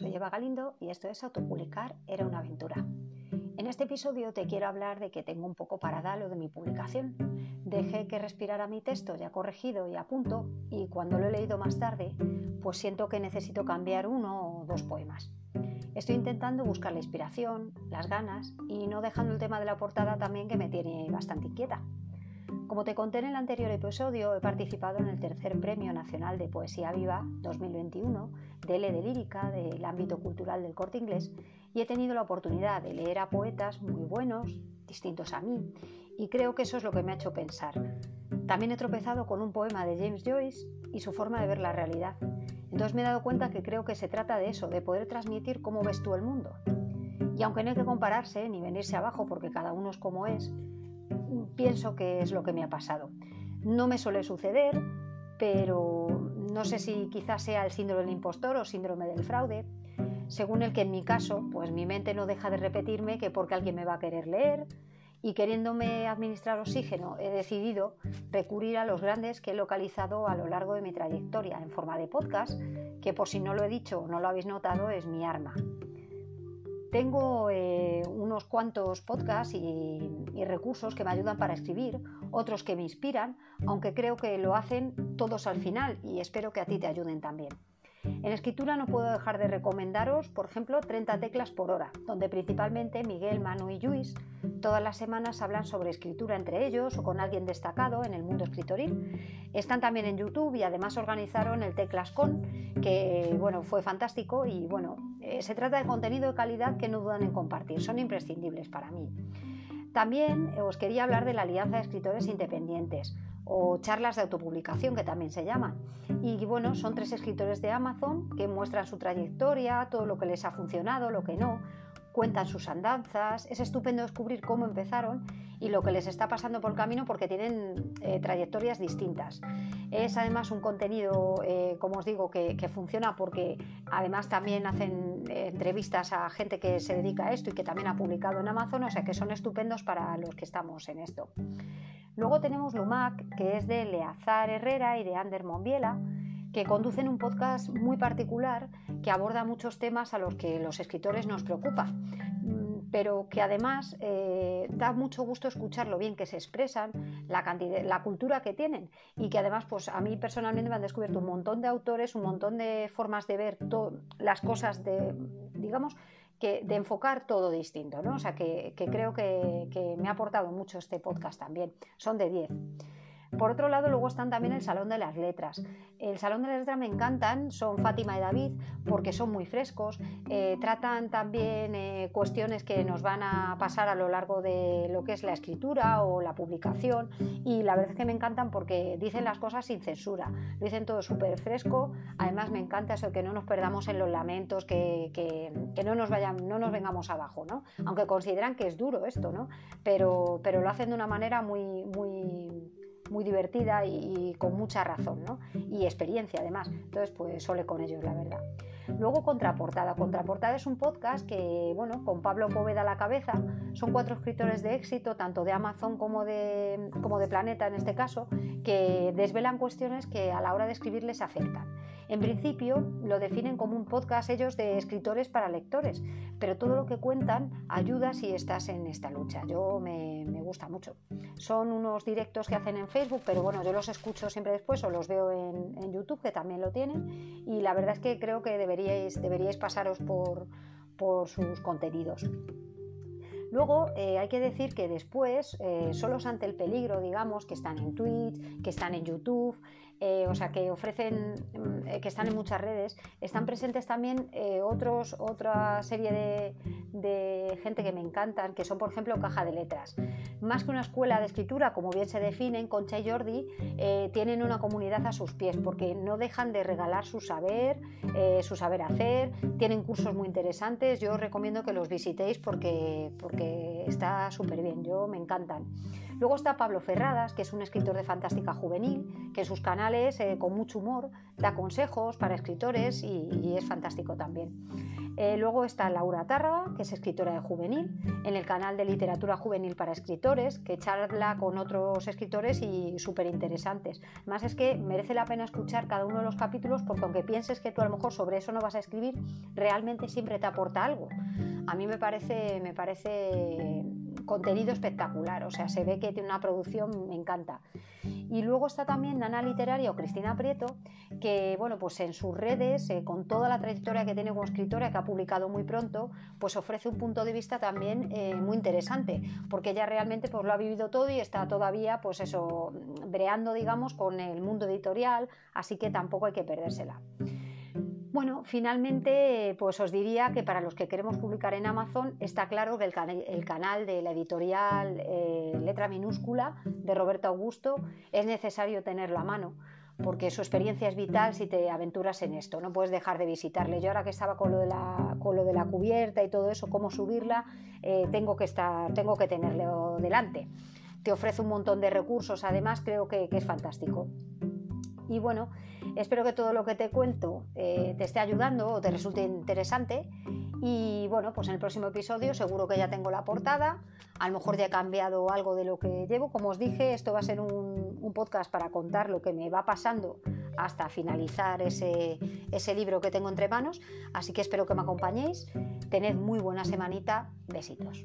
soy Eva Galindo y esto es Autopublicar era una aventura. En este episodio te quiero hablar de que tengo un poco parada lo de mi publicación. Dejé que respirara mi texto ya corregido y a punto y cuando lo he leído más tarde, pues siento que necesito cambiar uno o dos poemas. Estoy intentando buscar la inspiración, las ganas y no dejando el tema de la portada también que me tiene bastante inquieta. Como te conté en el anterior episodio, he participado en el tercer Premio Nacional de Poesía Viva 2021 de L de Lírica del ámbito cultural del corte inglés y he tenido la oportunidad de leer a poetas muy buenos, distintos a mí, y creo que eso es lo que me ha hecho pensar. También he tropezado con un poema de James Joyce y su forma de ver la realidad. Entonces me he dado cuenta que creo que se trata de eso, de poder transmitir cómo ves tú el mundo. Y aunque no hay que compararse ni venirse abajo porque cada uno es como es, pienso que es lo que me ha pasado. No me suele suceder, pero no sé si quizás sea el síndrome del impostor o síndrome del fraude, según el que en mi caso, pues mi mente no deja de repetirme que porque alguien me va a querer leer y queriéndome administrar oxígeno, he decidido recurrir a los grandes que he localizado a lo largo de mi trayectoria en forma de podcast, que por si no lo he dicho o no lo habéis notado es mi arma. Tengo eh, unos cuantos podcasts y, recursos que me ayudan para escribir, otros que me inspiran, aunque creo que lo hacen todos al final y espero que a ti te ayuden también. En escritura no puedo dejar de recomendaros, por ejemplo, 30 teclas por hora, donde principalmente Miguel, Manu y Luis todas las semanas hablan sobre escritura entre ellos o con alguien destacado en el mundo escritoril. Están también en YouTube y además organizaron el Teclas Con, que bueno, fue fantástico y bueno, eh, se trata de contenido de calidad que no dudan en compartir, son imprescindibles para mí. También os quería hablar de la Alianza de Escritores Independientes o charlas de autopublicación que también se llaman. Y bueno, son tres escritores de Amazon que muestran su trayectoria, todo lo que les ha funcionado, lo que no, cuentan sus andanzas, es estupendo descubrir cómo empezaron y lo que les está pasando por el camino porque tienen eh, trayectorias distintas. Es además un contenido, eh, como os digo, que, funciona porque además también hacen eh, entrevistas a gente que se dedica a esto y que también ha publicado en Amazon, o sea que son estupendos para los que estamos en esto. Luego tenemos Lumac, que es de Leazar Herrera y de Ander Monbiela, que conducen un podcast muy particular que aborda muchos temas a los que los escritores nos preocupan, mm, pero que además eh, da mucho gusto escuchar lo bien que se expresan, la, la cultura que tienen y que además pues a mí personalmente me han descubierto un montón de autores, un montón de formas de ver las cosas de, digamos, de enfocar todo distinto, ¿no? O sea, que, creo que, que, me ha aportado mucho este podcast también. Son de 10. Por otro lado, luego están también el Salón de las Letras. El Salón de las Letras me encantan, son Fátima y David, porque son muy frescos, eh, tratan también eh, cuestiones que nos van a pasar a lo largo de lo que es la escritura o la publicación, y la verdad es que me encantan porque dicen las cosas sin censura, dicen todo súper fresco, además me encanta eso, que no nos perdamos en los lamentos, que, no, nos vayan, no nos vengamos abajo, ¿no? aunque consideran que es duro esto, ¿no? pero, pero lo hacen de una manera muy, muy muy divertida y, con mucha razón, ¿no? Y experiencia además. Entonces, pues sole con ellos, la verdad. Luego Contraportada. Contraportada es un podcast que, bueno, con Pablo Poveda a la cabeza, son cuatro escritores de éxito, tanto de Amazon como de, como de Planeta en este caso, que desvelan cuestiones que a la hora de escribir les afectan. En principio lo definen como un podcast ellos de escritores para lectores, pero todo lo que cuentan ayuda si estás en esta lucha. Yo me, gusta mucho. Son unos directos que hacen en Facebook, pero bueno, yo los escucho siempre después o los veo en, YouTube, que también lo tienen, y la verdad es que creo que deberíais, deberíais pasaros por, por sus contenidos. Luego eh, hay que decir que después, eh, solos ante el peligro, digamos, que están en Twitch, que están en YouTube, eh, o sea, que ofrecen, mm, que están en muchas redes, están presentes también otros, otra serie de, de, gente que me encantan, que son, por ejemplo, Caja de Letras. Más que una escuela de escritura, como bien se definen, Concha y Jordi tienen una comunidad a sus pies, porque no dejan de regalar su saber, su saber hacer, tienen cursos muy interesantes, yo os recomiendo que los visitéis porque, porque que está súper bien, yo me encantan. Luego está Pablo Ferradas, que es un escritor de fantástica juvenil, que en sus canales, eh, con mucho humor, da consejos para escritores y, es fantástico también. Eh, luego está Laura Tárraga, que es escritora de juvenil, en el canal de literatura juvenil para escritores, que charla con otros escritores y súper interesantes. Más es que merece la pena escuchar cada uno de los capítulos porque aunque pienses que tú a lo mejor sobre eso no vas a escribir, realmente siempre te aporta algo. A mí me parece, me parece contenido espectacular, o sea, se ve que tiene una producción, me encanta. Y luego está también Nana Literaria o Cristina Prieto, que bueno, pues en sus redes, eh, con toda la trayectoria que tiene como escritora, que ha publicado muy pronto, pues ofrece un punto de vista también eh, muy interesante, porque ella realmente pues lo ha vivido todo y está todavía, pues eso, breando, digamos, con el mundo editorial, así que tampoco hay que perdérsela. Bueno, finalmente, pues os diría que para los que queremos publicar en Amazon, está claro que el, canal de la editorial eh, Letra Minúscula de Roberto Augusto es necesario tenerlo a mano porque su experiencia es vital si te aventuras en esto, no puedes dejar de visitarle. Yo ahora que estaba con lo de la, con lo de la cubierta y todo eso, cómo subirla, eh, tengo, que estar, tengo que tenerlo delante. Te ofrece un montón de recursos, además creo que es fantástico. Y bueno, espero que todo lo que te cuento eh, te esté ayudando o te resulte interesante. Y bueno, pues en el próximo episodio seguro que ya tengo la portada. A lo mejor ya he cambiado algo de lo que llevo. Como os dije, esto va a ser un, podcast para contar lo que me va pasando hasta finalizar ese, ese libro que tengo entre manos. Así que espero que me acompañéis. Tened muy buena semanita. Besitos.